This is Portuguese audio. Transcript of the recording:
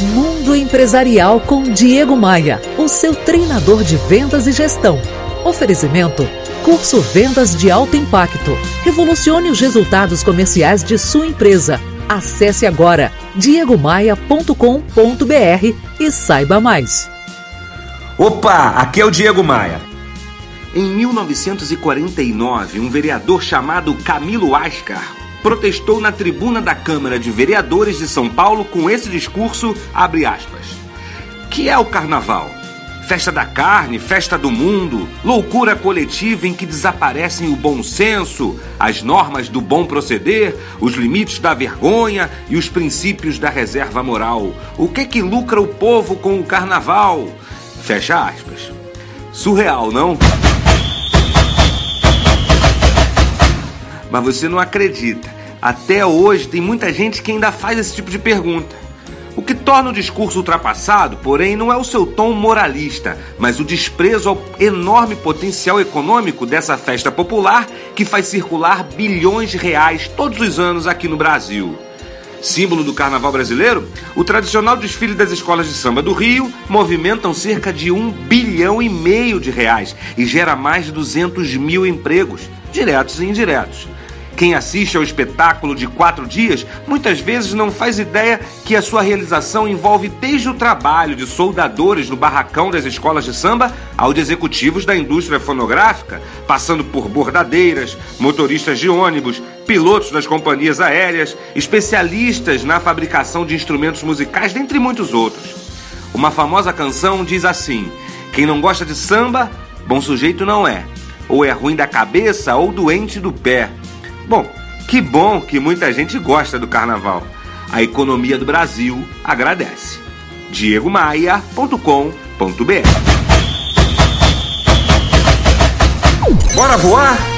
Mundo Empresarial com Diego Maia, o seu treinador de vendas e gestão. Oferecimento: Curso Vendas de Alto Impacto. Revolucione os resultados comerciais de sua empresa. Acesse agora diegomaia.com.br e saiba mais. Opa, aqui é o Diego Maia. Em 1949, um vereador chamado Camilo Ascar protestou na tribuna da Câmara de Vereadores de São Paulo com esse discurso, abre aspas, que é o carnaval? Festa da carne, festa do mundo, loucura coletiva em que desaparecem o bom senso, as normas do bom proceder, os limites da vergonha e os princípios da reserva moral. O que que lucra o povo com o carnaval? Fecha aspas. Surreal, não? Mas você não acredita. Até hoje tem muita gente que ainda faz esse tipo de pergunta. O que torna o discurso ultrapassado, porém, não é o seu tom moralista, mas o desprezo ao enorme potencial econômico dessa festa popular que faz circular bilhões de reais todos os anos aqui no Brasil. Símbolo do carnaval brasileiro, o tradicional desfile das escolas de samba do Rio movimentam cerca de um bilhão e meio de reais e gera mais de 200 mil empregos, diretos e indiretos. Quem assiste ao espetáculo de quatro dias muitas vezes não faz ideia que a sua realização envolve desde o trabalho de soldadores no barracão das escolas de samba ao de executivos da indústria fonográfica, passando por bordadeiras, motoristas de ônibus, pilotos das companhias aéreas, especialistas na fabricação de instrumentos musicais, dentre muitos outros. Uma famosa canção diz assim: Quem não gosta de samba, bom sujeito não é. Ou é ruim da cabeça ou doente do pé. Bom, que bom que muita gente gosta do carnaval. A economia do Brasil agradece. diegomaia.com.br Bora voar?